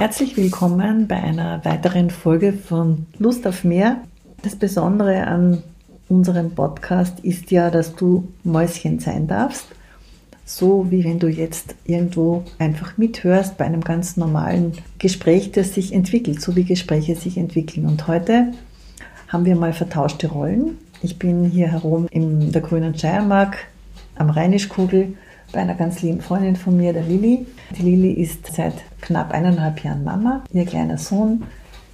Herzlich willkommen bei einer weiteren Folge von Lust auf mehr. Das Besondere an unserem Podcast ist ja, dass du Mäuschen sein darfst. So wie wenn du jetzt irgendwo einfach mithörst bei einem ganz normalen Gespräch, das sich entwickelt, so wie Gespräche sich entwickeln. Und heute haben wir mal vertauschte Rollen. Ich bin hier herum in der grünen Steiermark am Rheinischkugel bei einer ganz lieben Freundin von mir, der Lilly. Die Lilly ist seit knapp eineinhalb Jahren Mama. Ihr kleiner Sohn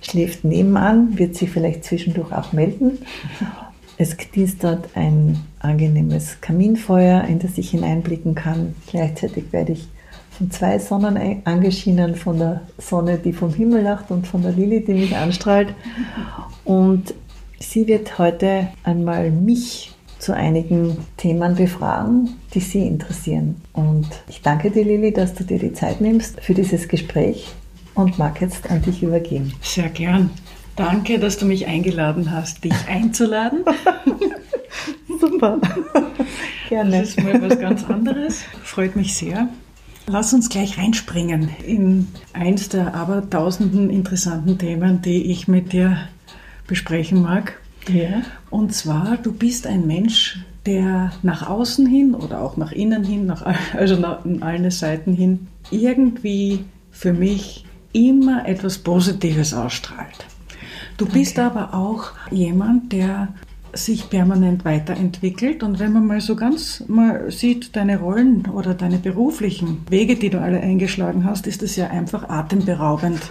schläft nebenan, wird sich vielleicht zwischendurch auch melden. Es knistert ein angenehmes Kaminfeuer, in das ich hineinblicken kann. Gleichzeitig werde ich von zwei Sonnen angeschienen, von der Sonne, die vom Himmel lacht und von der Lilly, die mich anstrahlt. Und sie wird heute einmal mich zu einigen Themen befragen, die Sie interessieren. Und ich danke dir, Lilly, dass du dir die Zeit nimmst für dieses Gespräch und mag jetzt an dich übergeben. Sehr gern. Danke, dass du mich eingeladen hast, dich einzuladen. Super. Gerne. Das ist mal was ganz anderes. Freut mich sehr. Lass uns gleich reinspringen in eins der abertausenden interessanten Themen, die ich mit dir besprechen mag. Ja. Und zwar, du bist ein Mensch, der nach außen hin oder auch nach innen hin, nach, also nach allen Seiten hin, irgendwie für mich immer etwas Positives ausstrahlt. Du bist okay. aber auch jemand, der sich permanent weiterentwickelt. Und wenn man mal so ganz mal sieht, deine Rollen oder deine beruflichen Wege, die du alle eingeschlagen hast, ist es ja einfach atemberaubend.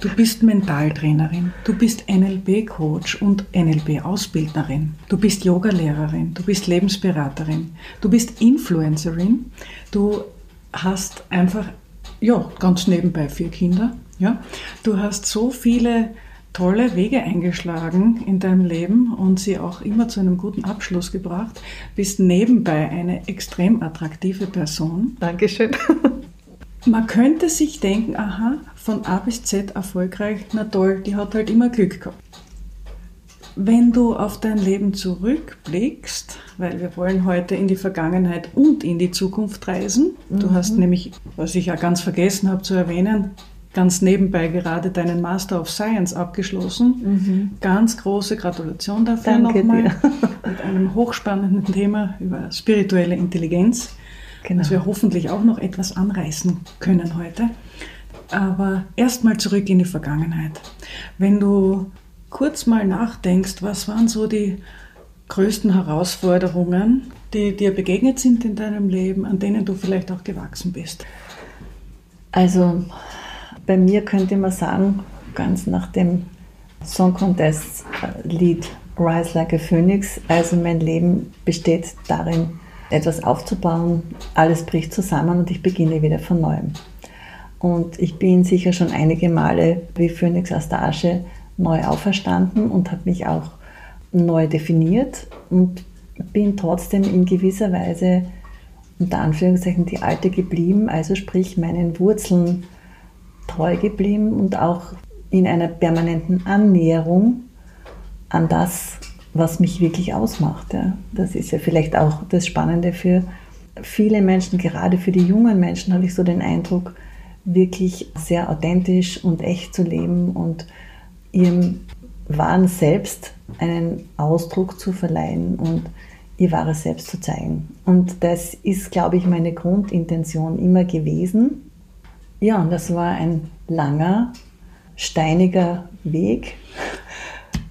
Du bist Mentaltrainerin, du bist NLP-Coach und NLP-Ausbildnerin, du bist Yogalehrerin, du bist Lebensberaterin, du bist Influencerin, du hast einfach, ja, ganz nebenbei vier Kinder, ja. Du hast so viele tolle Wege eingeschlagen in deinem Leben und sie auch immer zu einem guten Abschluss gebracht. Bist nebenbei eine extrem attraktive Person. Dankeschön. Man könnte sich denken, aha, von A bis Z erfolgreich, na toll, die hat halt immer Glück gehabt. Wenn du auf dein Leben zurückblickst, weil wir wollen heute in die Vergangenheit und in die Zukunft reisen, mhm. du hast nämlich, was ich ja ganz vergessen habe zu erwähnen, ganz nebenbei gerade deinen Master of Science abgeschlossen. Mhm. Ganz große Gratulation dafür nochmal. Mit einem hochspannenden Thema über spirituelle Intelligenz, genau. das wir hoffentlich auch noch etwas anreißen können heute. Aber erstmal zurück in die Vergangenheit. Wenn du kurz mal nachdenkst, was waren so die größten Herausforderungen, die dir begegnet sind in deinem Leben, an denen du vielleicht auch gewachsen bist? Also bei mir könnte man sagen, ganz nach dem Song Contest Lied Rise Like a Phoenix, also mein Leben besteht darin, etwas aufzubauen, alles bricht zusammen und ich beginne wieder von neuem. Und ich bin sicher schon einige Male wie Phoenix aus der Asche neu auferstanden und habe mich auch neu definiert und bin trotzdem in gewisser Weise unter Anführungszeichen die alte geblieben, also sprich meinen Wurzeln treu geblieben und auch in einer permanenten Annäherung an das, was mich wirklich ausmacht. Ja. Das ist ja vielleicht auch das Spannende für viele Menschen, gerade für die jungen Menschen habe ich so den Eindruck, wirklich sehr authentisch und echt zu leben und ihrem wahren Selbst einen Ausdruck zu verleihen und ihr wahres Selbst zu zeigen. Und das ist, glaube ich, meine Grundintention immer gewesen. Ja, und das war ein langer, steiniger Weg.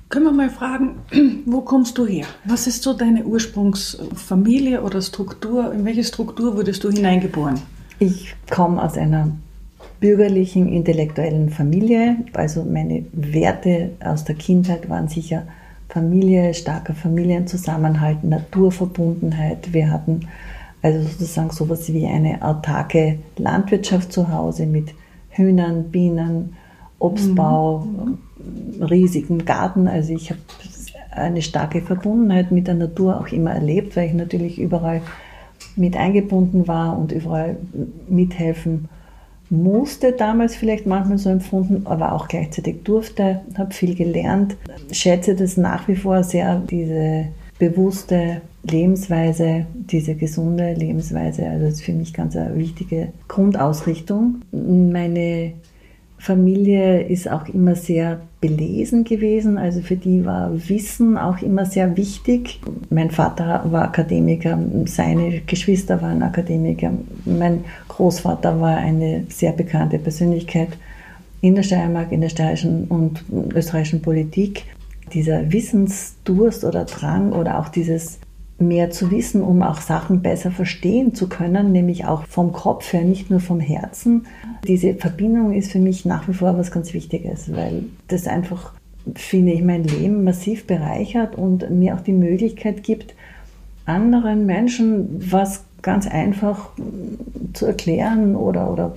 Können wir mal fragen, wo kommst du her? Was ist so deine Ursprungsfamilie oder Struktur? In welche Struktur wurdest du hineingeboren? Ich komme aus einer bürgerlichen, intellektuellen Familie. Also meine Werte aus der Kindheit waren sicher Familie, starker Familienzusammenhalt, Naturverbundenheit. Wir hatten also sozusagen sowas wie eine autarke Landwirtschaft zu Hause mit Hühnern, Bienen, Obstbau, mhm. riesigen Garten. Also ich habe eine starke Verbundenheit mit der Natur auch immer erlebt, weil ich natürlich überall mit eingebunden war und überall mithelfen musste, damals vielleicht manchmal so empfunden, aber auch gleichzeitig durfte, habe viel gelernt, schätze das nach wie vor sehr, diese bewusste Lebensweise, diese gesunde Lebensweise, also das ist für mich ganz eine wichtige Grundausrichtung. Meine Familie ist auch immer sehr belesen gewesen, also für die war Wissen auch immer sehr wichtig. Mein Vater war Akademiker, seine Geschwister waren Akademiker, mein Großvater war eine sehr bekannte Persönlichkeit in der Steiermark, in der steirischen und österreichischen Politik. Dieser Wissensdurst oder Drang oder auch dieses mehr zu wissen, um auch Sachen besser verstehen zu können, nämlich auch vom Kopf her, nicht nur vom Herzen. Diese Verbindung ist für mich nach wie vor was ganz Wichtiges, weil das einfach, finde ich, mein Leben massiv bereichert und mir auch die Möglichkeit gibt, anderen Menschen was ganz einfach zu erklären oder, oder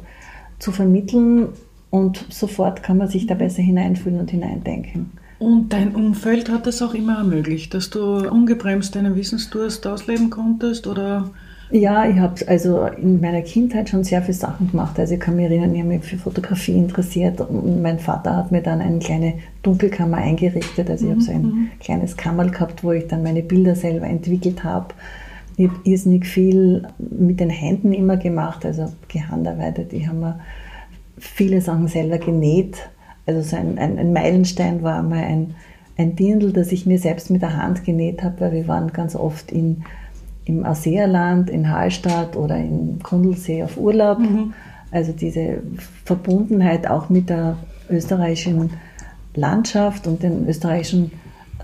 zu vermitteln und sofort kann man sich da besser hineinfühlen und hineindenken. Und dein Umfeld hat das auch immer ermöglicht, dass du ungebremst deinen Wissensdurst ausleben konntest oder? Ja, ich habe also in meiner Kindheit schon sehr viele Sachen gemacht. Also ich kann mich erinnern, ich habe mich für Fotografie interessiert und mein Vater hat mir dann eine kleine Dunkelkammer eingerichtet. Also ich habe so ein mhm. kleines Kammerl gehabt, wo ich dann meine Bilder selber entwickelt habe. Ich habe irrsinnig viel mit den Händen immer gemacht, also gehandarbeitet. Ich habe mir viele Sachen selber genäht also so ein, ein, ein Meilenstein war mal ein, ein Dirndl, das ich mir selbst mit der Hand genäht habe, weil wir waren ganz oft in, im Ausseerland, in Hallstatt oder in Kundlsee auf Urlaub. Mhm. Also diese Verbundenheit auch mit der österreichischen Landschaft und den österreichischen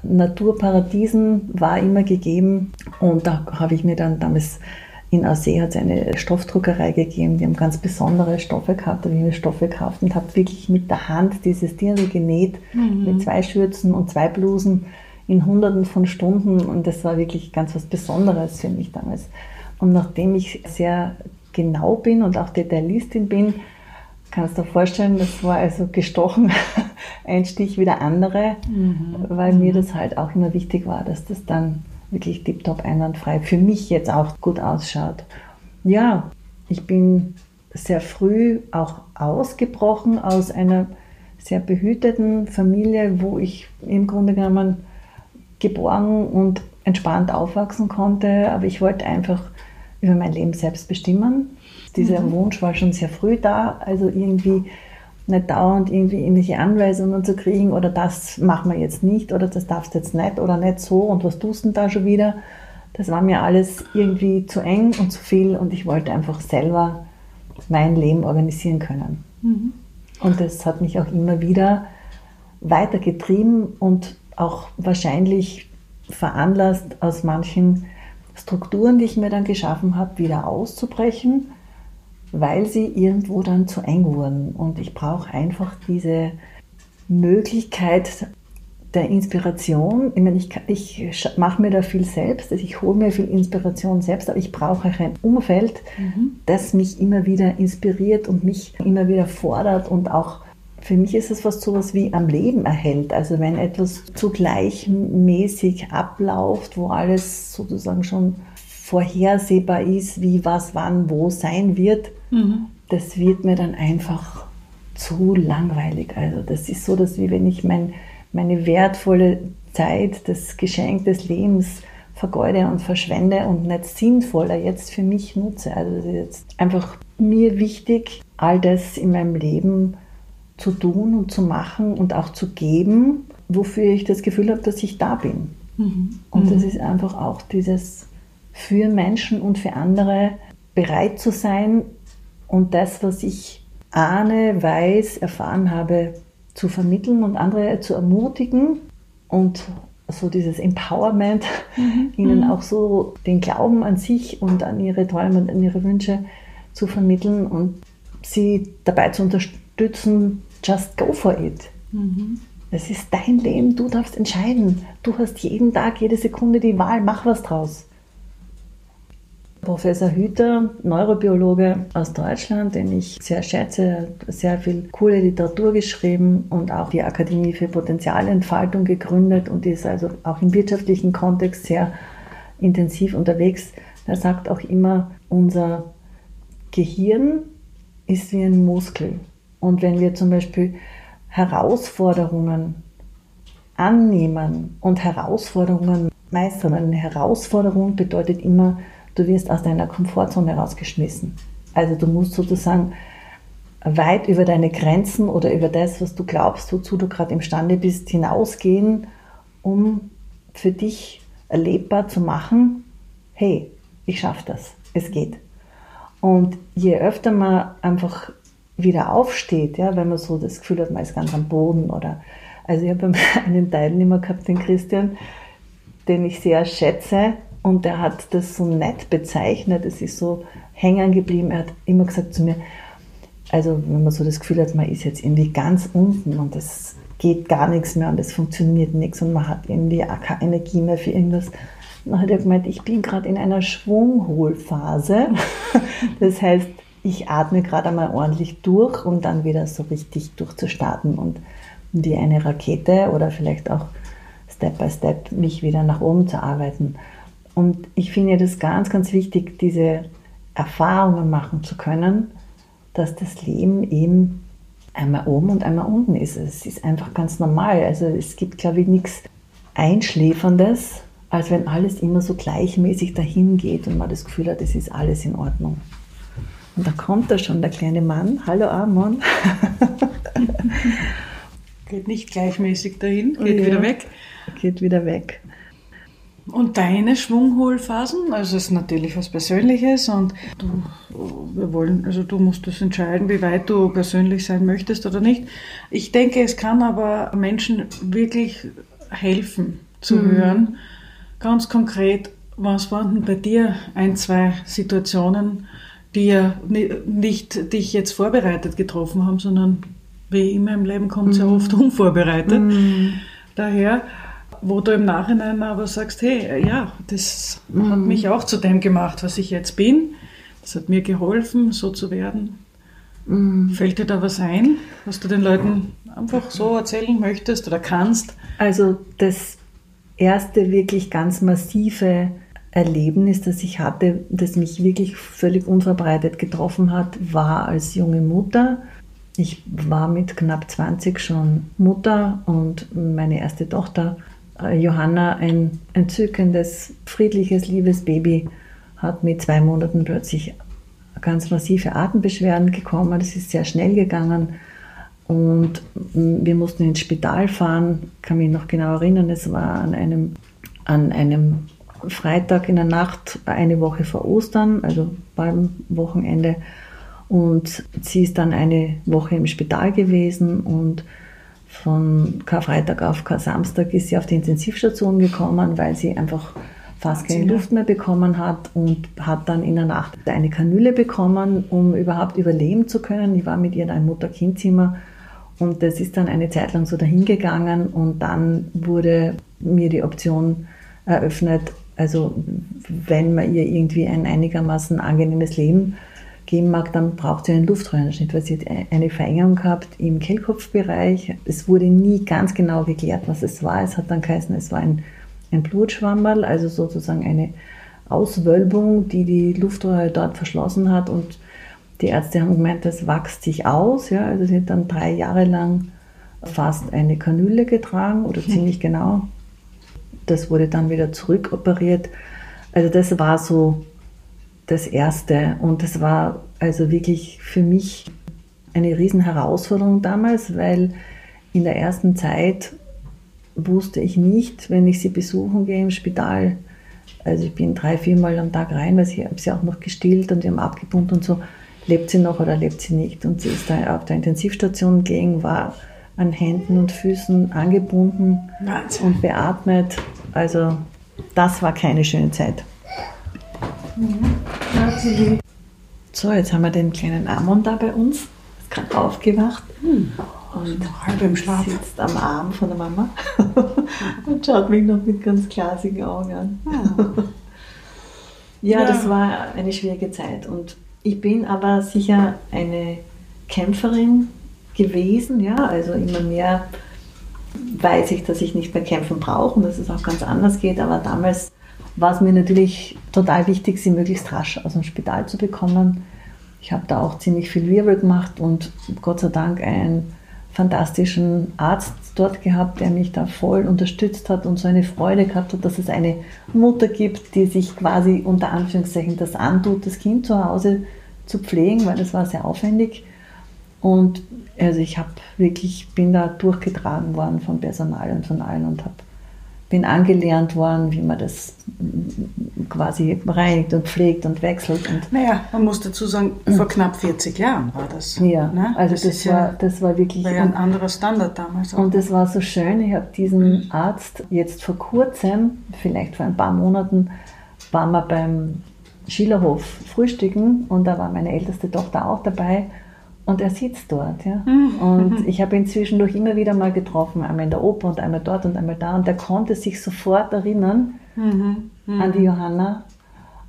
Naturparadiesen war immer gegeben. Und da habe ich mir dann damals in Aussee hat es eine Stoffdruckerei gegeben, die haben ganz besondere Stoffe gehabt, da habe ich mir Stoffe gekauft und habe wirklich mit der Hand dieses Dirndl genäht, mhm. mit zwei Schürzen und zwei Blusen in hunderten von Stunden und das war wirklich ganz was Besonderes für mich damals. Und nachdem ich sehr genau bin und auch Detailistin bin, kannst du dir vorstellen, das war also gestochen, ein Stich wie der andere, mhm. weil mir mhm. das halt auch immer wichtig war, dass das dann wirklich tiptop einwandfrei für mich jetzt auch gut ausschaut. Ja, ich bin sehr früh auch ausgebrochen aus einer sehr behüteten Familie, wo ich im Grunde genommen geborgen und entspannt aufwachsen konnte, aber ich wollte einfach über mein Leben selbst bestimmen. Dieser mhm. Wunsch war schon sehr früh da, also irgendwie nicht dauernd irgendwie irgendwelche Anweisungen zu kriegen oder das machen wir jetzt nicht oder das darfst du jetzt nicht oder nicht so und was tust du denn da schon wieder? Das war mir alles irgendwie zu eng und zu viel und ich wollte einfach selber mein Leben organisieren können. Mhm. Und das hat mich auch immer wieder weitergetrieben und auch wahrscheinlich veranlasst, aus manchen Strukturen, die ich mir dann geschaffen habe, wieder auszubrechen weil sie irgendwo dann zu eng wurden. Und ich brauche einfach diese Möglichkeit der Inspiration. Ich, meine, ich, ich mache mir da viel selbst, also ich hole mir viel Inspiration selbst, aber ich brauche auch ein Umfeld, mhm. das mich immer wieder inspiriert und mich immer wieder fordert und auch für mich ist es fast so was wie am Leben erhält. Also wenn etwas zu gleichmäßig abläuft, wo alles sozusagen schon vorhersehbar ist, wie was wann wo sein wird, mhm. das wird mir dann einfach zu langweilig. Also das ist so, dass wie wenn ich mein, meine wertvolle Zeit, das Geschenk des Lebens vergeude und verschwende und nicht sinnvoller jetzt für mich nutze. Also das ist jetzt einfach mir wichtig, all das in meinem Leben zu tun und zu machen und auch zu geben, wofür ich das Gefühl habe, dass ich da bin. Mhm. Und das mhm. ist einfach auch dieses für Menschen und für andere bereit zu sein und das, was ich ahne, weiß, erfahren habe, zu vermitteln und andere zu ermutigen und so dieses Empowerment, mhm. ihnen mhm. auch so den Glauben an sich und an ihre Träume und an ihre Wünsche zu vermitteln und sie dabei zu unterstützen, just go for it. Mhm. Es ist dein Leben, du darfst entscheiden. Du hast jeden Tag, jede Sekunde die Wahl, mach was draus. Professor Hüter, Neurobiologe aus Deutschland, den ich sehr schätze, hat sehr viel coole Literatur geschrieben und auch die Akademie für Potenzialentfaltung gegründet und ist also auch im wirtschaftlichen Kontext sehr intensiv unterwegs. Er sagt auch immer, unser Gehirn ist wie ein Muskel. Und wenn wir zum Beispiel Herausforderungen annehmen und Herausforderungen meistern, eine Herausforderung bedeutet immer, du wirst aus deiner Komfortzone rausgeschmissen. Also du musst sozusagen weit über deine Grenzen oder über das, was du glaubst, wozu du gerade imstande bist, hinausgehen, um für dich erlebbar zu machen, hey, ich schaffe das, es geht. Und je öfter man einfach wieder aufsteht, ja, wenn man so das Gefühl hat, man ist ganz am Boden oder, also ich habe einen Teilnehmer gehabt, den Christian, den ich sehr schätze und der hat das so nett bezeichnet, es ist so hängen geblieben, er hat immer gesagt zu mir, also wenn man so das Gefühl hat, man ist jetzt irgendwie ganz unten und es geht gar nichts mehr und es funktioniert nichts und man hat irgendwie auch keine Energie mehr für irgendwas. Dann hat er gemeint, ich bin gerade in einer Schwungholphase. Das heißt, ich atme gerade einmal ordentlich durch, um dann wieder so richtig durchzustarten und wie eine Rakete oder vielleicht auch Step by Step mich wieder nach oben zu arbeiten. Und ich finde das ganz, ganz wichtig, diese Erfahrungen machen zu können, dass das Leben eben einmal oben und einmal unten ist. Es ist einfach ganz normal. Also es gibt, glaube ich, nichts Einschläferndes, als wenn alles immer so gleichmäßig dahin geht und man das Gefühl hat, es ist alles in Ordnung. Und da kommt da schon der kleine Mann. Hallo Amon. geht nicht gleichmäßig dahin, geht ja, wieder weg. Geht wieder weg. Und deine Schwungholphasen, also es ist natürlich was Persönliches und du, wir wollen, also du musst es entscheiden, wie weit du persönlich sein möchtest oder nicht. Ich denke, es kann aber Menschen wirklich helfen zu mhm. hören, ganz konkret, was waren denn bei dir ein, zwei Situationen, die ja nicht dich jetzt vorbereitet getroffen haben, sondern wie immer im Leben kommt es mhm. ja oft unvorbereitet. Mhm. Daher, wo du im Nachhinein aber sagst, hey, ja, das mhm. hat mich auch zu dem gemacht, was ich jetzt bin. Das hat mir geholfen, so zu werden. Mhm. Fällt dir da was ein, was du den Leuten einfach so erzählen möchtest oder kannst? Also das erste wirklich ganz massive Erlebnis, das ich hatte, das mich wirklich völlig unverbreitet getroffen hat, war als junge Mutter. Ich war mit knapp 20 schon Mutter und meine erste Tochter Johanna, ein entzückendes, friedliches, liebes Baby, hat mit zwei Monaten plötzlich ganz massive Atembeschwerden bekommen. Das ist sehr schnell gegangen und wir mussten ins Spital fahren. Ich kann mich noch genau erinnern, es war an einem, an einem Freitag in der Nacht, eine Woche vor Ostern, also beim Wochenende. Und sie ist dann eine Woche im Spital gewesen und von Karfreitag auf Kar-Samstag ist sie auf die Intensivstation gekommen, weil sie einfach fast keine Luft mehr bekommen hat und hat dann in der Nacht eine Kanüle bekommen, um überhaupt überleben zu können. Ich war mit ihr in einem Mutter-Kind-Zimmer und das ist dann eine Zeit lang so dahingegangen und dann wurde mir die Option eröffnet, also wenn man ihr irgendwie ein einigermaßen angenehmes Leben geben mag, dann braucht sie einen Luftröhrenschnitt, weil sie hat eine Verengung gehabt im Kehlkopfbereich. Es wurde nie ganz genau geklärt, was es war. Es hat dann geheißen, es war ein, ein Blutschwammerl, also sozusagen eine Auswölbung, die die Luftröhre dort verschlossen hat und die Ärzte haben gemeint, das wächst sich aus. Ja, also sie hat dann drei Jahre lang fast eine Kanüle getragen oder ziemlich genau. Das wurde dann wieder zurückoperiert. Also das war so das Erste. Und das war also wirklich für mich eine Riesenherausforderung damals, weil in der ersten Zeit wusste ich nicht, wenn ich sie besuchen gehe im Spital, also ich bin drei, viermal am Tag rein, weil ich habe sie auch noch gestillt und wir haben abgebunden und so, lebt sie noch oder lebt sie nicht? Und sie ist da auf der Intensivstation gelegen, war an Händen und Füßen angebunden Wahnsinn. und beatmet. Also das war keine schöne Zeit. So, jetzt haben wir den kleinen Amon da bei uns. Ist gerade aufgewacht. Mhm. Und halb im Schlaf. sitzt am Arm von der Mama und schaut mich noch mit ganz glasigen Augen an. Ja. ja, das war eine schwierige Zeit. Und ich bin aber sicher eine Kämpferin gewesen. Ja, also immer mehr weiß ich, dass ich nicht mehr kämpfen brauche und dass es auch ganz anders geht. Aber damals war es mir natürlich total wichtig, sie möglichst rasch aus dem Spital zu bekommen. Ich habe da auch ziemlich viel Wirbel gemacht und Gott sei Dank einen fantastischen Arzt dort gehabt, der mich da voll unterstützt hat und so eine Freude gehabt hat, dass es eine Mutter gibt, die sich quasi unter Anführungszeichen das antut, das Kind zu Hause zu pflegen, weil das war sehr aufwendig. Und also ich habe wirklich, bin da durchgetragen worden vom Personal und von allen und habe bin angelernt worden, wie man das quasi reinigt und pflegt und wechselt. Und naja, man muss dazu sagen, vor knapp 40 Jahren war das. Ja, ne? also das, das war, das war wirklich war ja ein anderer Standard damals. Auch. Und das war so schön, ich habe diesen Arzt jetzt vor kurzem, vielleicht vor ein paar Monaten, waren wir beim Schillerhof frühstücken und da war meine älteste Tochter auch dabei und er sitzt dort. Ja? Mhm. Und ich habe ihn zwischendurch immer wieder mal getroffen, einmal in der Oper und einmal dort und einmal da. Und er konnte sich sofort erinnern mhm. Mhm. an die Johanna.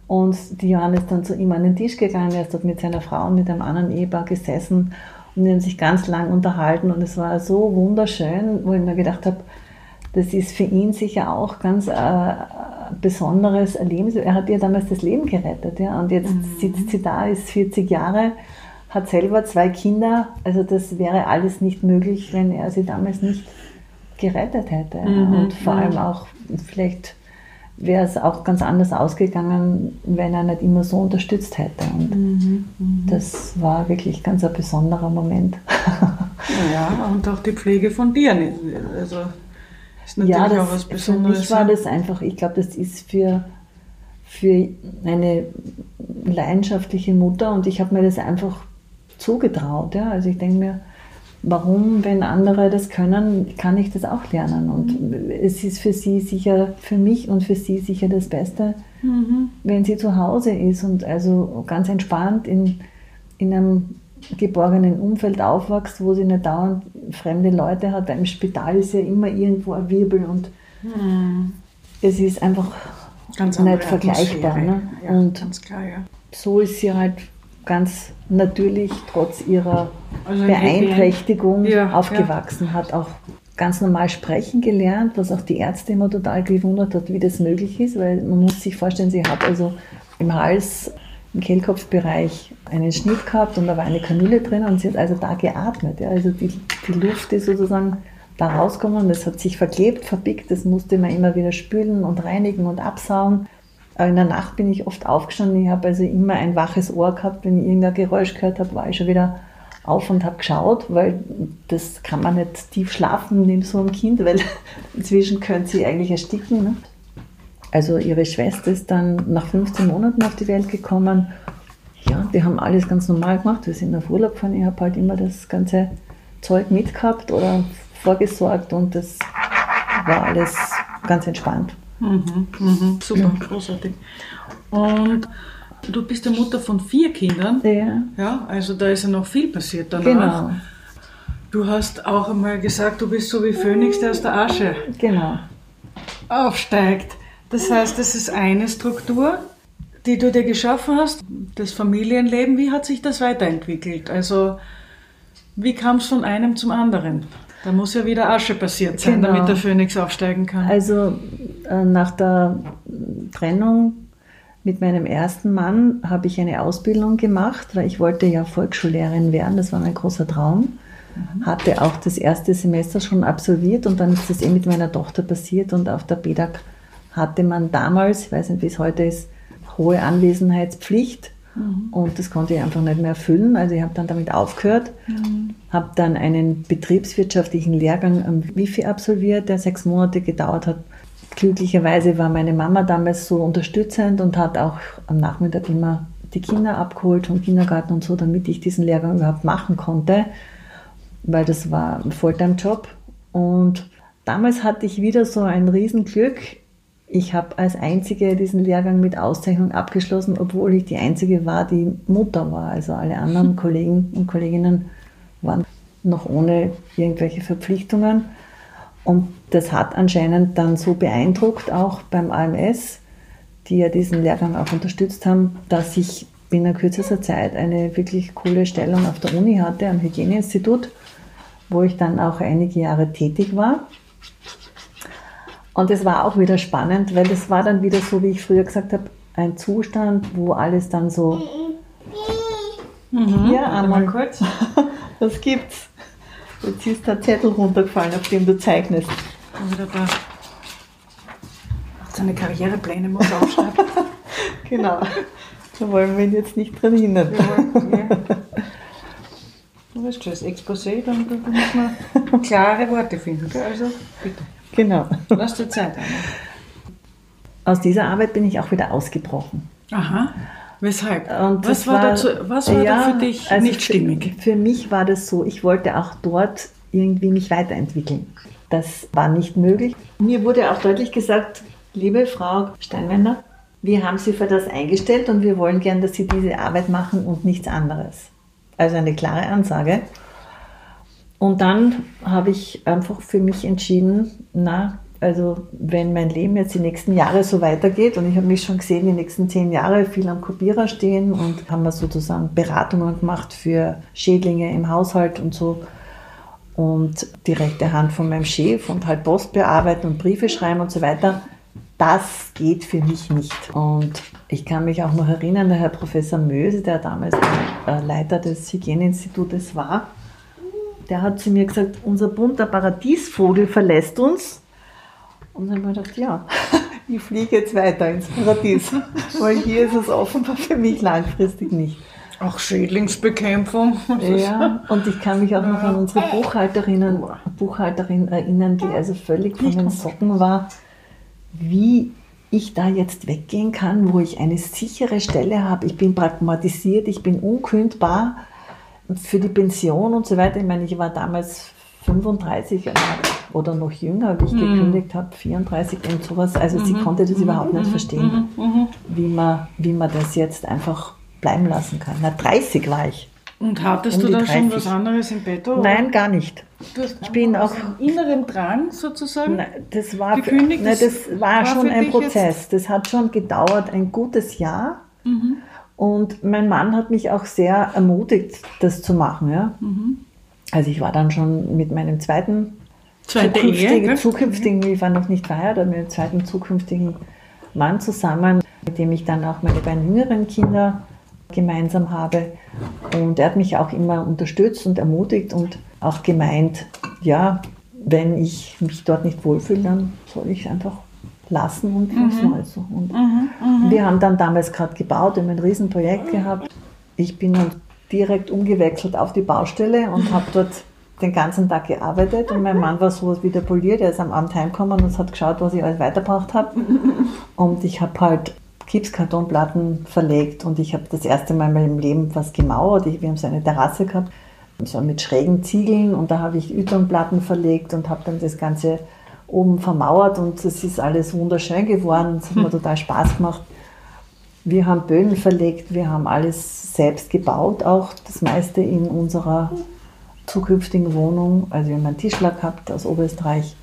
Und die Johanna ist dann zu ihm an den Tisch gegangen. Er ist dort mit seiner Frau und mit einem anderen Ehepaar gesessen und die haben sich ganz lang unterhalten. Und es war so wunderschön, wo ich mir gedacht habe, das ist für ihn sicher auch ganz äh, besonderes Erleben. Er hat ihr damals das Leben gerettet. Ja? Und jetzt mhm. sitzt sie da, ist 40 Jahre hat selber zwei Kinder. Also das wäre alles nicht möglich, wenn er sie damals nicht gerettet hätte. Mhm. Und vor allem auch, vielleicht wäre es auch ganz anders ausgegangen, wenn er nicht immer so unterstützt hätte. Und mhm. Mhm. das war wirklich ganz ein besonderer Moment. Ja, und auch die Pflege von dir. Also ist natürlich ja, das, auch was Besonderes. Für mich war das einfach, ich glaube, das ist für, für eine leidenschaftliche Mutter und ich habe mir das einfach zugetraut. Ja? Also ich denke mir, warum, wenn andere das können, kann ich das auch lernen. Und mhm. es ist für sie sicher, für mich und für sie sicher das Beste, mhm. wenn sie zu Hause ist und also ganz entspannt in, in einem geborgenen Umfeld aufwächst, wo sie nicht dauernd fremde Leute hat. Beim Spital ist ja immer irgendwo ein Wirbel und mhm. es ist einfach ganz nicht vergleichbar. Ne? Ja, und klar, ja. so ist sie halt ganz natürlich trotz ihrer also Beeinträchtigung ja, aufgewachsen, ja. hat auch ganz normal sprechen gelernt, was auch die Ärzte immer total gewundert hat, wie das möglich ist, weil man muss sich vorstellen, sie hat also im Hals, im Kehlkopfbereich einen Schnitt gehabt und da war eine Kanüle drin und sie hat also da geatmet. Ja. Also die, die Luft ist sozusagen da rausgekommen, das hat sich verklebt, verbickt, das musste man immer wieder spülen und reinigen und absaugen. In der Nacht bin ich oft aufgestanden. Ich habe also immer ein waches Ohr gehabt. Wenn ich irgendein Geräusch gehört habe, war ich schon wieder auf und habe geschaut, weil das kann man nicht tief schlafen neben so einem Kind, weil inzwischen könnte sie eigentlich ersticken. Ne? Also ihre Schwester ist dann nach 15 Monaten auf die Welt gekommen. Ja, die haben alles ganz normal gemacht. Wir sind auf Urlaub gefahren. Ich habe halt immer das ganze Zeug mitgehabt oder vorgesorgt und das war alles ganz entspannt. Mhm, mhm, super, großartig. Und du bist ja Mutter von vier Kindern. Ja. Ja, also da ist ja noch viel passiert danach. Genau. Du hast auch einmal gesagt, du bist so wie Phönix, der aus der Asche genau. aufsteigt. Das heißt, das ist eine Struktur, die du dir geschaffen hast, das Familienleben. Wie hat sich das weiterentwickelt? Also, wie kam es von einem zum anderen? Da muss ja wieder Asche passiert sein, genau. damit der Phönix aufsteigen kann. Also äh, nach der Trennung mit meinem ersten Mann habe ich eine Ausbildung gemacht, weil ich wollte ja Volksschullehrerin werden, das war mein großer Traum. Mhm. Hatte auch das erste Semester schon absolviert und dann ist das eh mit meiner Tochter passiert und auf der BEDAG hatte man damals, ich weiß nicht wie es heute ist, hohe Anwesenheitspflicht Mhm. Und das konnte ich einfach nicht mehr erfüllen. Also ich habe dann damit aufgehört, mhm. habe dann einen betriebswirtschaftlichen Lehrgang am Wifi absolviert, der sechs Monate gedauert hat. Glücklicherweise war meine Mama damals so unterstützend und hat auch am Nachmittag immer die Kinder abgeholt vom Kindergarten und so, damit ich diesen Lehrgang überhaupt machen konnte, weil das war ein Fulltime-Job. Und damals hatte ich wieder so ein Riesenglück. Ich habe als Einzige diesen Lehrgang mit Auszeichnung abgeschlossen, obwohl ich die Einzige war, die Mutter war. Also alle anderen Kollegen und Kolleginnen waren noch ohne irgendwelche Verpflichtungen. Und das hat anscheinend dann so beeindruckt, auch beim AMS, die ja diesen Lehrgang auch unterstützt haben, dass ich binnen kürzester Zeit eine wirklich coole Stellung auf der Uni hatte, am Hygieneinstitut, wo ich dann auch einige Jahre tätig war. Und es war auch wieder spannend, weil es war dann wieder so, wie ich früher gesagt habe, ein Zustand, wo alles dann so. Mhm. Ja, einmal kurz. Was gibt's? Jetzt ist der Zettel runtergefallen, auf dem du zeichnest. Wieder da. Seine Karrierepläne muss aufschreiben. genau. Da wollen wir ihn jetzt nicht dran hindern. Du weißt schon, das Exposé, dann, muss man klare Worte finden. Also bitte. Genau. Lass dir Zeit. Anna. Aus dieser Arbeit bin ich auch wieder ausgebrochen. Aha. Weshalb? Und was war, war- dazu, was war Ja, da für dich also nicht stimmig? Für, für mich war das so, ich wollte auch dort irgendwie mich weiterentwickeln. Das war nicht möglich. Mir wurde auch deutlich gesagt, liebe Frau Steinwender, wir haben Sie für das eingestellt und wir wollen gern, dass Sie diese Arbeit machen und nichts anderes. Also eine klare Ansage. Und dann habe ich einfach für mich entschieden, na, also wenn mein Leben jetzt die nächsten Jahre so weitergeht und ich habe mich schon gesehen, die nächsten zehn Jahre viel am Kopierer stehen und haben wir sozusagen Beratungen gemacht für Schädlinge im Haushalt und so und die rechte Hand von meinem Chef und halt Post bearbeiten und Briefe schreiben und so weiter. Das geht für mich nicht. Und ich kann mich auch noch erinnern, der Herr Professor Möse, der damals Leiter des Hygieneinstitutes war, der hat zu mir gesagt, unser bunter Paradiesvogel verlässt uns. Und dann habe ich gedacht, ja, ich fliege jetzt weiter ins Paradies, weil hier ist es offenbar für mich langfristig nicht. Auch Schädlingsbekämpfung. Ja, und ich kann mich auch noch an unsere Buchhalterinnen, Buchhalterin erinnern, die also völlig von den Socken war, wie ich da jetzt weggehen kann, wo ich eine sichere Stelle habe. Ich bin pragmatisiert, ich bin unkündbar für die Pension und so weiter. Ich meine, ich war damals 35 oder noch jünger, wie ich gekündigt habe, 34 und sowas. Also sie konnte das überhaupt nicht verstehen, wie man, wie man das jetzt einfach bleiben lassen kann. Na, 30 war ich. Und hattest Um du die da schon 30. was anderes im Bett? oder? Nein, gar nicht. Du hast Ich bin auch- inneren Drang sozusagen. Nein, das war, Gekündigt, nein, das war war schon ein Prozess. Das hat schon gedauert, ein gutes Jahr. Mhm. Und mein Mann hat mich auch sehr ermutigt, das zu machen. Ja? Mhm. Also ich war dann schon mit meinem zweiten Zweite Ehe, zukünftigen, gell? zukünftigen, ich war noch nicht verheiratet, mit dem zweiten zukünftigen Mann zusammen, mit dem ich dann auch meine beiden jüngeren Kinder gemeinsam habe. Und er hat mich auch immer unterstützt und ermutigt und auch gemeint, ja, wenn ich mich dort nicht wohlfühle, dann soll ich es einfach lassen und was Neues suchen. Und wir haben dann damals gerade gebaut, wir haben ein Riesenprojekt gehabt. Ich bin dann direkt umgewechselt auf die Baustelle und habe dort den ganzen Tag gearbeitet und mein Mann war sowas wie der poliert, er ist am Abend heimgekommen und hat geschaut, was ich alles weitergebracht habe. Und ich habe halt Gipskartonplatten verlegt und ich habe das erste Mal in meinem Leben was gemauert. Ich, wir haben so eine Terrasse gehabt, so mit schrägen Ziegeln und da habe ich Yternplatten verlegt und habe dann das Ganze oben vermauert und es ist alles wunderschön geworden. Es hat mir total Spaß gemacht. Wir haben Böden verlegt, wir haben alles selbst gebaut, auch das meiste in unserer zukünftigen Wohnung. Also wir haben einen Tischler gehabt aus Oberösterreich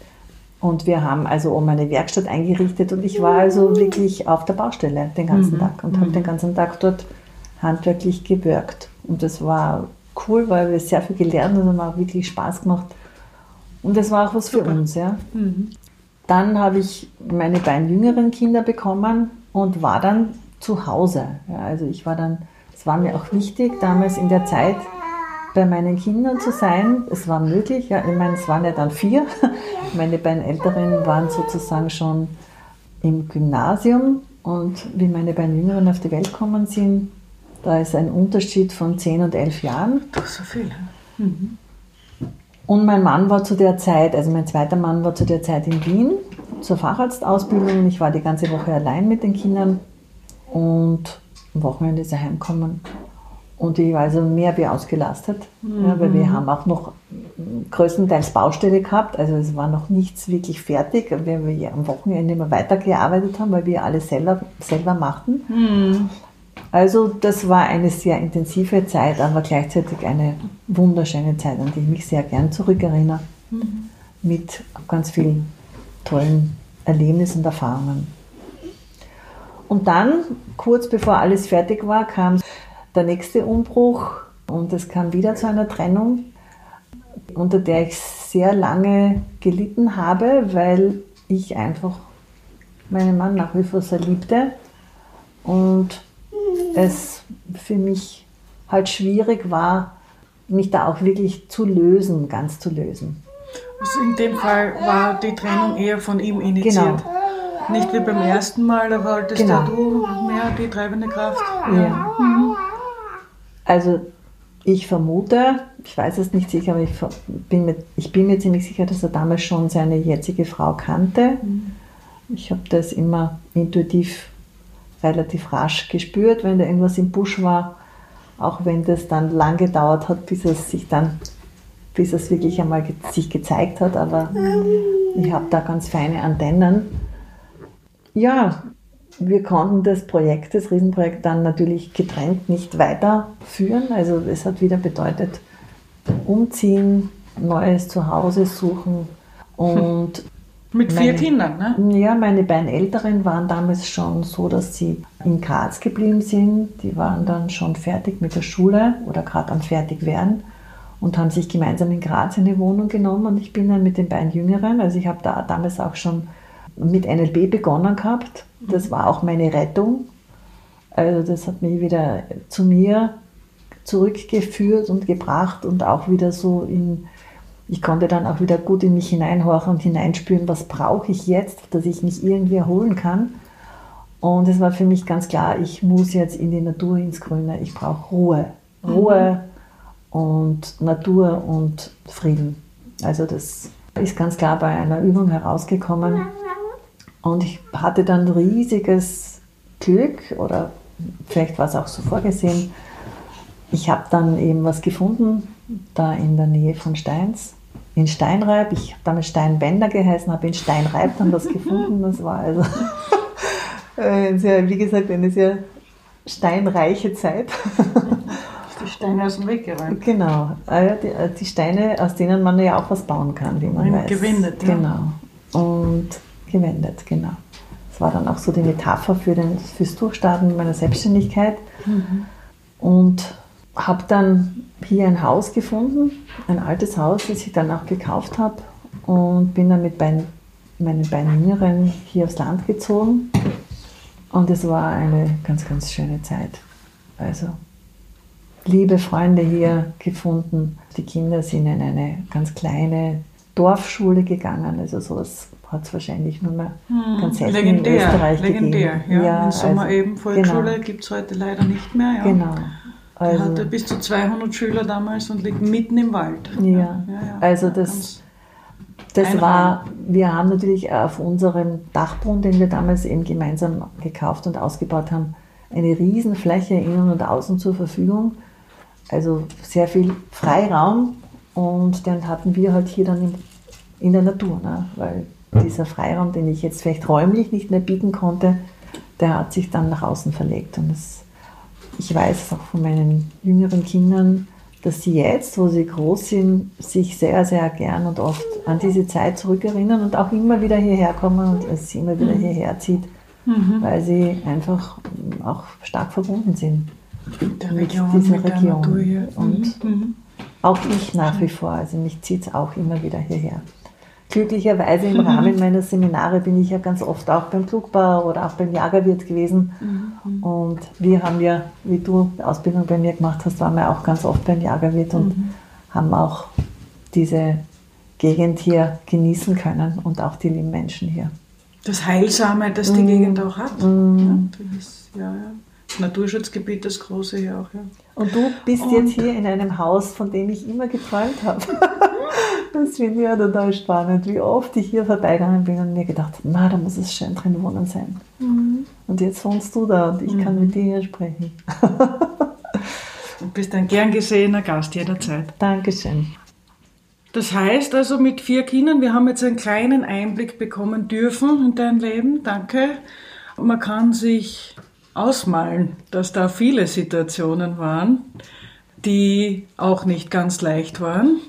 und wir haben also oben eine Werkstatt eingerichtet und ich war also wirklich auf der Baustelle den ganzen Tag und habe den ganzen Tag dort handwerklich gewirkt. Und das war cool, weil wir sehr viel gelernt haben und hat auch wirklich Spaß gemacht. Und das war auch was für uns, ja. Dann habe ich meine beiden jüngeren Kinder bekommen und war dann zu Hause. Ja, also ich war dann, es war mir auch wichtig, damals in der Zeit bei meinen Kindern zu sein. Es war möglich, ja, ich meine, es waren ja dann vier. Meine beiden Älteren waren sozusagen schon im Gymnasium und wie meine beiden Jüngeren auf die Welt gekommen sind, da ist ein Unterschied von zehn und elf Jahren. Doch so viel. Und mein Mann war zu der Zeit, also mein zweiter Mann war zu der Zeit in Wien zur Facharztausbildung. Ich war die ganze Woche allein mit den Kindern und am Wochenende ist er heimgekommen. Und ich war also mehr wie ausgelastet, ja, weil wir haben auch noch größtenteils Baustelle gehabt. Also es war noch nichts wirklich fertig, weil wir am Wochenende immer weitergearbeitet haben, weil wir alles selber, selber machten. Also das war eine sehr intensive Zeit, aber gleichzeitig eine wunderschöne Zeit, an die ich mich sehr gern zurückerinnere. Mit ganz vielen tollen Erlebnissen und Erfahrungen. Und dann, kurz bevor alles fertig war, kam der nächste Umbruch und es kam wieder zu einer Trennung, unter der ich sehr lange gelitten habe, weil ich einfach meinen Mann nach wie vor sehr liebte und es für mich halt schwierig war, mich da auch wirklich zu lösen, ganz zu lösen. Also in dem Fall war die Trennung eher von ihm initiiert. Nicht wie beim ersten Mal, da wolltest Genau. du mehr die treibende Kraft. Ja. Also Ich vermute, ich weiß es nicht sicher, aber ich bin mir, ich bin mir ziemlich sicher, dass er damals schon seine jetzige Frau kannte. Mhm. Ich habe das immer intuitiv relativ rasch gespürt, wenn da irgendwas im Busch war, auch wenn das dann lang gedauert hat, bis es sich dann, bis es wirklich einmal ge sich gezeigt hat, aber ich habe da ganz feine Antennen. Ja, wir konnten das Projekt, das Riesenprojekt dann natürlich getrennt nicht weiterführen. Also es hat wieder bedeutet, umziehen, neues Zuhause suchen und mit vier meine, Kindern, ne? Ja, meine beiden Älteren waren damals schon so, dass sie in Graz geblieben sind. Die waren dann schon fertig mit der Schule oder gerade am fertig werden und haben sich gemeinsam in Graz eine Wohnung genommen. Und ich bin dann mit den beiden Jüngeren, also ich habe da damals auch schon mit NLB begonnen gehabt. Das war auch meine Rettung. Also das hat mich wieder zu mir zurückgeführt und gebracht und auch wieder so in ich konnte dann auch wieder gut in mich hineinhorchen und hineinspüren, was brauche ich jetzt, dass ich mich irgendwie erholen kann. Und es war für mich ganz klar, ich muss jetzt in die Natur ins Grüne. Ich brauche Ruhe. Ruhe mhm. und Natur und Frieden. Also das ist ganz klar bei einer Übung herausgekommen. Und ich hatte dann riesiges Glück oder vielleicht war es auch so vorgesehen. Ich habe dann eben was gefunden, da in der Nähe von Steins in Steinreib. Ich habe damals Steinbänder geheißen, habe in Steinreib dann was gefunden. Das war also, sehr, wie gesagt, eine sehr steinreiche Zeit. Die Steine aus dem Weg geräumt. Genau, ah die, äh, die, Steine, aus denen man ja auch was bauen kann, wie man weiß. Gewendet, ja. Genau. Und gewendet, genau. Das war dann auch so die Metapher für den, fürs Durchstarten meiner Selbstständigkeit. Mhm. Und habe dann hier ein Haus gefunden, ein altes Haus, das ich dann auch gekauft habe und bin dann mit meinen, meinen beiden Jüngeren hier aufs Land gezogen. Und es war eine ganz, ganz schöne Zeit. Also liebe Freunde hier gefunden. Die Kinder sind in eine ganz kleine Dorfschule gegangen. Also sowas hat es wahrscheinlich nur mehr hm, ganz selten legendär, in Österreich legendär, gegeben. Ja, ja, in Sommer also, eben Volksschule genau. gibt es heute leider nicht mehr. Ja. Genau. Also, er hatte bis zu 200 Schüler damals und liegt mitten im Wald. Ja, ja, ja also das, das war, wir haben natürlich auf unserem Dachboden, den wir damals eben gemeinsam gekauft und ausgebaut haben, eine Riesenfläche innen und außen zur Verfügung. Also sehr viel Freiraum und den hatten wir halt hier dann in, in der Natur, ne? weil dieser Freiraum, den ich jetzt vielleicht räumlich nicht mehr bieten konnte, der hat sich dann nach außen verlegt und das ich weiß auch von meinen jüngeren Kindern, dass sie jetzt, wo sie groß sind, sich sehr, sehr gern und oft an diese Zeit zurückerinnern und auch immer wieder hierher kommen und es sie immer wieder mhm. hierher zieht, mhm. weil sie einfach auch stark verbunden sind der mit Region, dieser mit Region. Und mhm. mhm. auch ich nach wie vor, also mich zieht es auch immer wieder hierher. Glücklicherweise im Rahmen meiner Seminare bin ich ja ganz oft auch beim Flugbau oder auch beim Jagerwirt gewesen. Mhm. Und wir haben ja, wie du die Ausbildung bei mir gemacht hast, waren wir auch ganz oft beim Jagerwirt und mhm. haben auch diese Gegend hier genießen können und auch die lieben Menschen hier. Das Heilsame, das die mhm. Gegend auch hat. Mhm. Ja, das ist, ja, ja. Naturschutzgebiet, das große hier auch. Ja. Und du bist und jetzt hier in einem Haus, von dem ich immer geträumt habe. das finde ich ja total spannend, wie oft ich hier vorbeigegangen bin und mir gedacht habe, na, da muss es schön drin wohnen sein. Mhm. Und jetzt wohnst du da und ich mhm. kann mit dir hier sprechen. du bist ein gern gesehener Gast jederzeit. Dankeschön. Das heißt also mit vier Kindern, wir haben jetzt einen kleinen Einblick bekommen dürfen in dein Leben. Danke. Man kann sich ausmalen, dass da viele Situationen waren, die auch nicht ganz leicht waren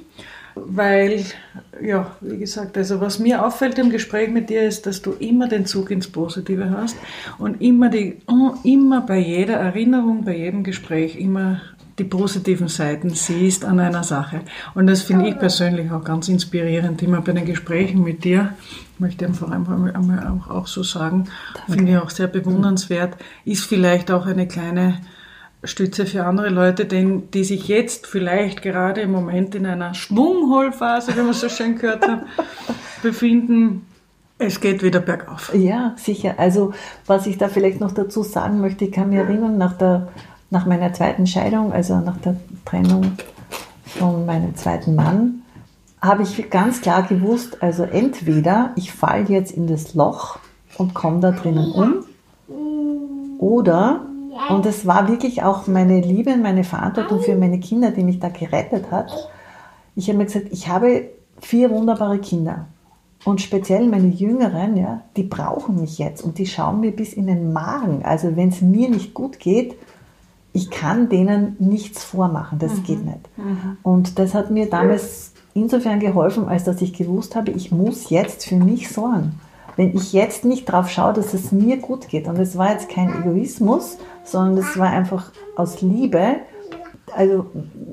weil, ja, wie gesagt, also was mir auffällt im Gespräch mit dir ist, dass du immer den Zug ins Positive hast und immer, die, immer bei jeder Erinnerung, bei jedem Gespräch immer die positiven Seiten siehst an einer Sache. Und das finde ich persönlich auch ganz inspirierend, immer bei den Gesprächen mit dir, möchte ich vor allem auch, auch so sagen, finde ich auch sehr bewundernswert, ist vielleicht auch eine kleine Stütze für andere Leute, denn, die sich jetzt vielleicht gerade im Moment in einer Schwungholphase, wie man so schön gehört hat, befinden. Es geht wieder bergauf. Ja, sicher. Also was ich da vielleicht noch dazu sagen möchte, ich kann mich erinnern, nach der nach meiner zweiten Scheidung, also nach der Trennung von meinem zweiten Mann, habe ich ganz klar gewusst, also entweder ich falle jetzt in das Loch und komme da drinnen um, oder, und es war wirklich auch meine Liebe, meine Verantwortung für meine Kinder, die mich da gerettet hat. Ich habe mir gesagt, ich habe vier wunderbare Kinder. Und speziell meine Jüngeren, ja, die brauchen mich jetzt und die schauen mir bis in den Magen. Also wenn es mir nicht gut geht, ich kann denen nichts vormachen, das mhm. geht nicht. Mhm. Und das hat mir damals insofern geholfen, als dass ich gewusst habe, ich muss jetzt für mich sorgen. Wenn ich jetzt nicht darauf schaue, dass es mir gut geht, und es war jetzt kein Egoismus, sondern es war einfach aus Liebe, also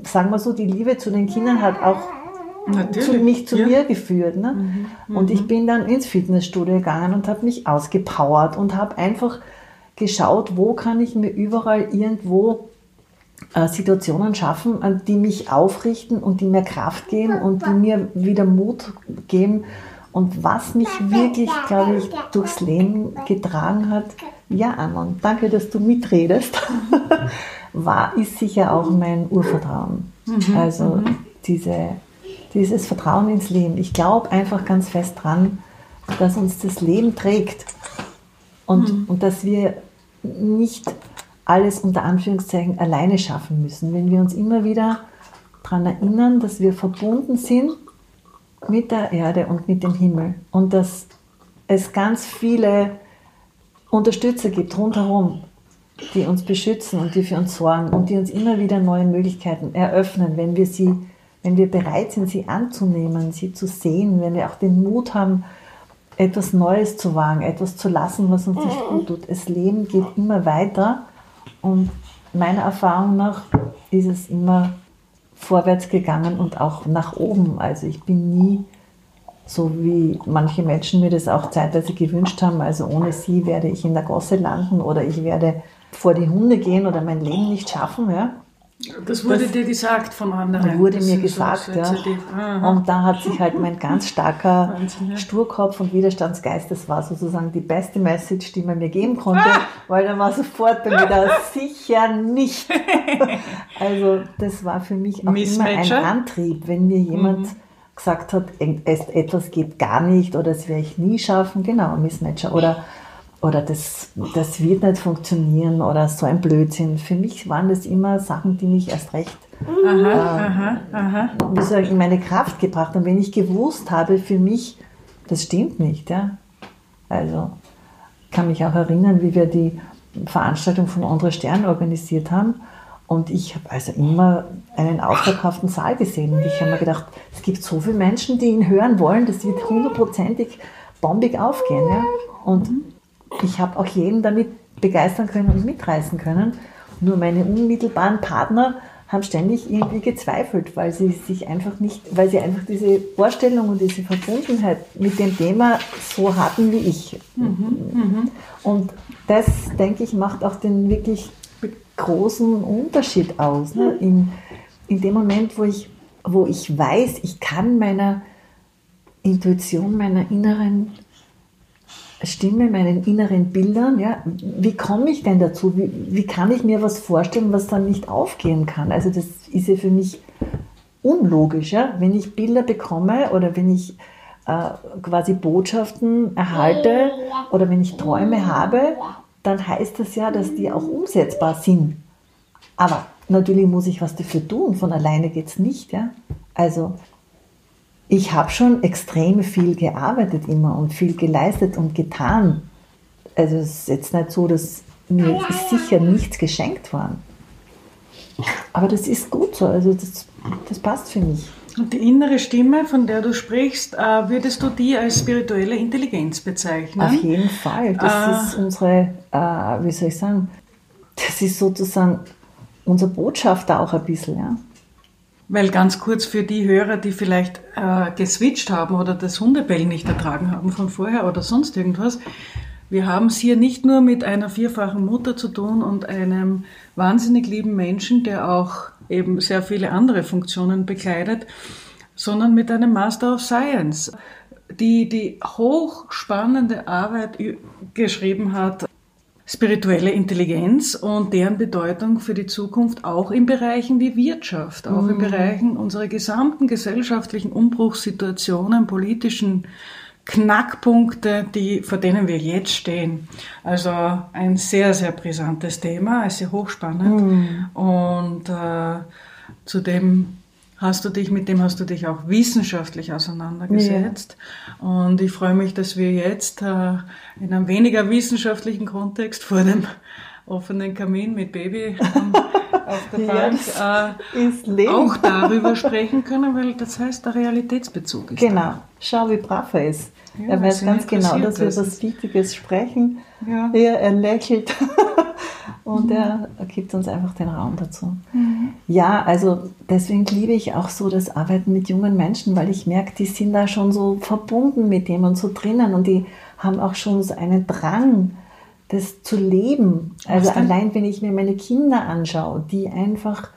sagen wir so, die Liebe zu den Kindern hat auch zu, mich zu ja. mir geführt. Ne? Mhm. Und ich mhm. bin dann ins Fitnessstudio gegangen und habe mich ausgepowert und habe einfach geschaut, wo kann ich mir überall irgendwo äh, Situationen schaffen, die mich aufrichten und die mir Kraft geben und die mir wieder Mut geben. Und was mich wirklich, glaube ich, durchs Leben getragen hat, ja, Amon, danke, dass du mitredest, war, ist sicher auch mein Urvertrauen. Mhm. Also mhm. diese, dieses Vertrauen ins Leben. Ich glaube einfach ganz fest dran, dass uns das Leben trägt und, mhm. und dass wir nicht alles unter Anführungszeichen alleine schaffen müssen. Wenn wir uns immer wieder daran erinnern, dass wir verbunden sind mit der Erde und mit dem Himmel und dass es ganz viele Unterstützer gibt rundherum, die uns beschützen und die für uns sorgen und die uns immer wieder neue Möglichkeiten eröffnen, wenn wir sie, wenn wir bereit sind, sie anzunehmen, sie zu sehen, wenn wir auch den Mut haben, etwas Neues zu wagen, etwas zu lassen, was uns nicht gut tut. Das Leben geht immer weiter und meiner Erfahrung nach ist es immer vorwärts gegangen und auch nach oben. Also ich bin nie so wie manche Menschen mir das auch zeitweise gewünscht haben. Also ohne sie werde ich in der Gosse landen oder ich werde vor die Hunde gehen oder mein Leben nicht schaffen. Ja. Das wurde das dir gesagt von anderen. Wurde mir gesagt, ja. Und da hat sich halt mein ganz starker Wahnsinn, ja. Sturkopf und Widerstandsgeist, das war sozusagen die beste Message, die man mir geben konnte, ah! weil dann war sofort bei mir da sicher nicht. also das war für mich auch immer ein Antrieb, wenn mir jemand mhm. gesagt hat, etwas geht gar nicht oder das werde ich nie schaffen, genau, Missmatcher oder oder das, das wird nicht funktionieren oder so ein Blödsinn. Für mich waren das immer Sachen, die mich erst recht aha, äh, aha, aha. Wie soll ich, in meine Kraft gebracht haben. Wenn ich gewusst habe, für mich, das stimmt nicht. Ja? Also kann mich auch erinnern, wie wir die Veranstaltung von Andre Stern organisiert haben. Und ich habe also immer einen ausverkauften Saal gesehen. Und ich habe mir gedacht, es gibt so viele Menschen, die ihn hören wollen, das wird hundertprozentig bombig aufgehen. Ja? Und mhm ich habe auch jeden damit begeistern können und mitreißen können. Nur meine unmittelbaren Partner haben ständig irgendwie gezweifelt, weil sie sich einfach nicht, weil sie einfach diese Vorstellung und diese Verbundenheit mit dem Thema so hatten wie ich. Mhm, mhm. und das, denke ich, macht auch den wirklich großen Unterschied aus. Ne? In, in dem Moment, wo ich, wo ich weiß, ich kann meiner Intuition, meiner inneren Stimme, meinen inneren Bildern, ja, wie komme ich denn dazu? Wie, wie kann ich mir was vorstellen, was dann nicht aufgehen kann? Also das ist ja für mich unlogisch, ja? wenn ich Bilder bekomme oder wenn ich äh, quasi Botschaften erhalte oder wenn ich Träume habe, dann heißt das ja, dass die auch umsetzbar sind. Aber natürlich muss ich was dafür tun, von alleine geht es nicht. Ja? Also ich habe schon extrem viel gearbeitet immer und viel geleistet und getan. Also es ist jetzt nicht so, dass mir ist sicher nichts geschenkt worden. Aber das ist gut so, also das, das passt für mich. Und die innere Stimme, von der du sprichst, äh, würdest du die als spirituelle Intelligenz bezeichnen? Auf jeden Fall. Das äh, ist unsere, äh, wie soll ich sagen, das ist sozusagen unser Botschafter auch ein bisschen, ja. Weil ganz kurz für die Hörer, die vielleicht äh, geswitcht haben oder das Hundebellen nicht ertragen haben von vorher oder sonst irgendwas, wir haben es hier nicht nur mit einer vierfachen Mutter zu tun und einem wahnsinnig lieben Menschen, der auch eben sehr viele andere Funktionen bekleidet, sondern mit einem Master of Science, die die hochspannende Arbeit geschrieben hat, spirituelle Intelligenz und deren Bedeutung für die Zukunft auch in Bereichen wie Wirtschaft, auch mhm. in Bereichen unserer gesamten gesellschaftlichen Umbruchssituationen, politischen Knackpunkte, die, vor denen wir jetzt stehen. Also ein sehr, sehr brisantes Thema, sehr hochspannend. Mhm. Und äh, zudem hast du dich, mit dem hast du dich auch wissenschaftlich auseinandergesetzt. Ja. Und ich freue mich, dass wir jetzt äh, in einem weniger wissenschaftlichen Kontext vor dem offenen Kamin mit Baby auf der Bank äh, auch darüber sprechen können, weil das heißt, der Realitätsbezug ist. Genau. Da. Schau, wie brav er ist. Ja, er weiß ganz genau, dass wir was Wichtiges sprechen. Ja. Er, er lächelt und mhm. er gibt uns einfach den Raum dazu. Mhm. Ja, also deswegen liebe ich auch so das Arbeiten mit jungen Menschen, weil ich merke, die sind da schon so verbunden mit dem und so drinnen und die haben auch schon so einen Drang, das zu leben. Also allein, wenn ich mir meine Kinder anschaue, die einfach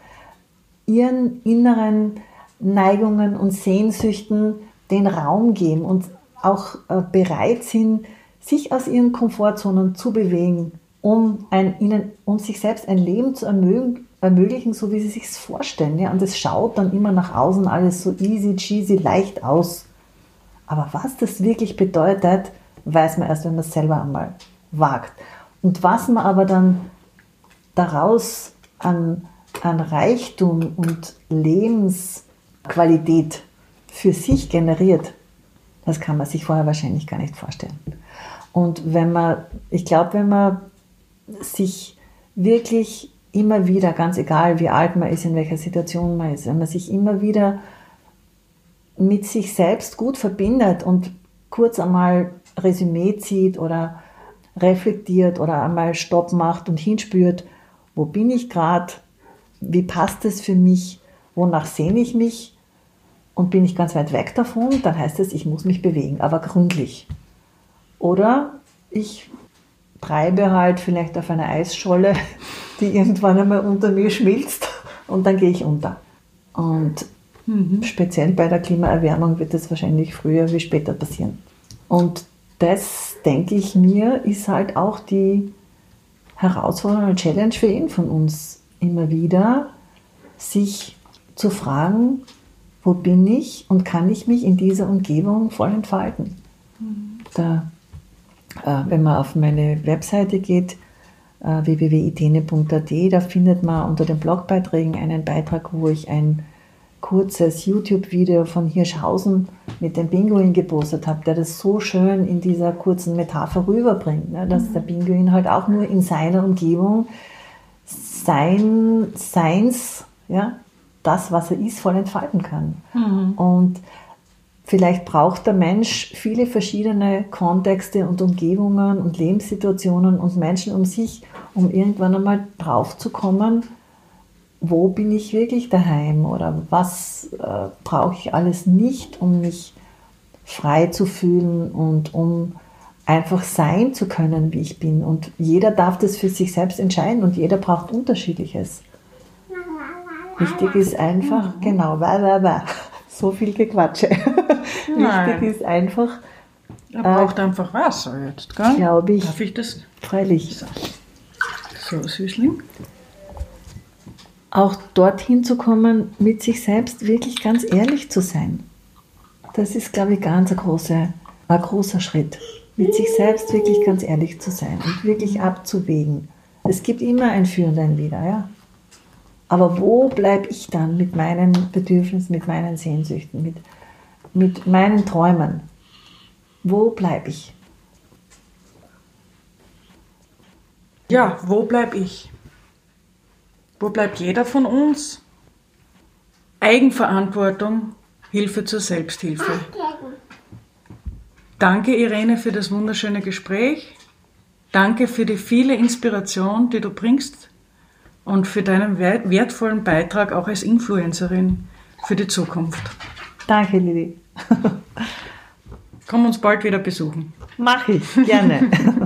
ihren inneren Neigungen und Sehnsüchten den Raum geben und auch äh, bereit sind, sich aus ihren Komfortzonen zu bewegen, um, ein, ihnen, um sich selbst ein Leben zu ermöglichen, ermöglichen so wie sie sich vorstellen. Ja? Und es schaut dann immer nach außen alles so easy, cheesy, leicht aus. Aber was das wirklich bedeutet, weiß man erst, wenn man es selber einmal wagt. Und was man aber dann daraus an, an Reichtum und Lebensqualität für sich generiert, das kann man sich vorher wahrscheinlich gar nicht vorstellen. Und wenn man, ich glaube, wenn man sich wirklich immer wieder, ganz egal wie alt man ist, in welcher Situation man ist, wenn man sich immer wieder mit sich selbst gut verbindet und kurz einmal Resümee zieht oder reflektiert oder einmal Stopp macht und hinspürt, wo bin ich gerade, wie passt es für mich, wonach sehne ich mich und bin ich ganz weit weg davon, dann heißt es, ich muss mich bewegen, aber gründlich. Oder ich treibe halt vielleicht auf einer Eisscholle, die irgendwann einmal unter mir schmilzt und dann gehe ich unter. Und mhm. speziell bei der Klimaerwärmung wird das wahrscheinlich früher wie später passieren. Und das, denke ich mir, ist halt auch die Herausforderung und Challenge für jeden von uns immer wieder, sich zu fragen, wo bin ich und kann ich mich in dieser Umgebung voll entfalten. Mhm. Da wenn man auf meine Webseite geht, äh, www.itene.at, da findet man unter den Blogbeiträgen einen Beitrag, wo ich ein kurzes YouTube-Video von Hirschhausen mit dem Pinguin gepostet habe, der das so schön in dieser kurzen Metapher rüberbringt, ne, dass mhm. der Pinguin halt auch nur in seiner Umgebung sein Seins, ja, das, was er ist, voll entfalten kann. Mhm. Und Vielleicht braucht der Mensch viele verschiedene Kontexte und Umgebungen und Lebenssituationen und Menschen um sich, um irgendwann einmal drauf zu kommen, wo bin ich wirklich daheim oder was äh, brauche ich alles nicht, um mich frei zu fühlen und um einfach sein zu können, wie ich bin. Und jeder darf das für sich selbst entscheiden und jeder braucht unterschiedliches. Wichtig ist einfach, genau, wa, wa, wa so viel Gequatsche. Wichtig ist einfach. Er braucht äh, einfach Wasser jetzt, gell? Glaube ich. Darf ich das? Freilich. So, so Süßling. Auch dorthin zu kommen, mit sich selbst wirklich ganz ehrlich zu sein. Das ist, glaube ich, ganz ein großer, ein großer Schritt. Mit sich selbst wirklich ganz ehrlich zu sein und wirklich abzuwägen. Es gibt immer ein Für und ein Wider, ja. Aber wo bleibe ich dann mit meinen Bedürfnissen, mit meinen Sehnsüchten, mit, mit meinen Träumen? Wo bleibe ich? Ja, wo bleibe ich? Wo bleibt jeder von uns? Eigenverantwortung, Hilfe zur Selbsthilfe. Danke, Irene, für das wunderschöne Gespräch. Danke für die viele Inspiration, die du bringst und für deinen wertvollen Beitrag auch als Influencerin für die Zukunft. Danke, Lili. Komm uns bald wieder besuchen. Mach ich, gerne.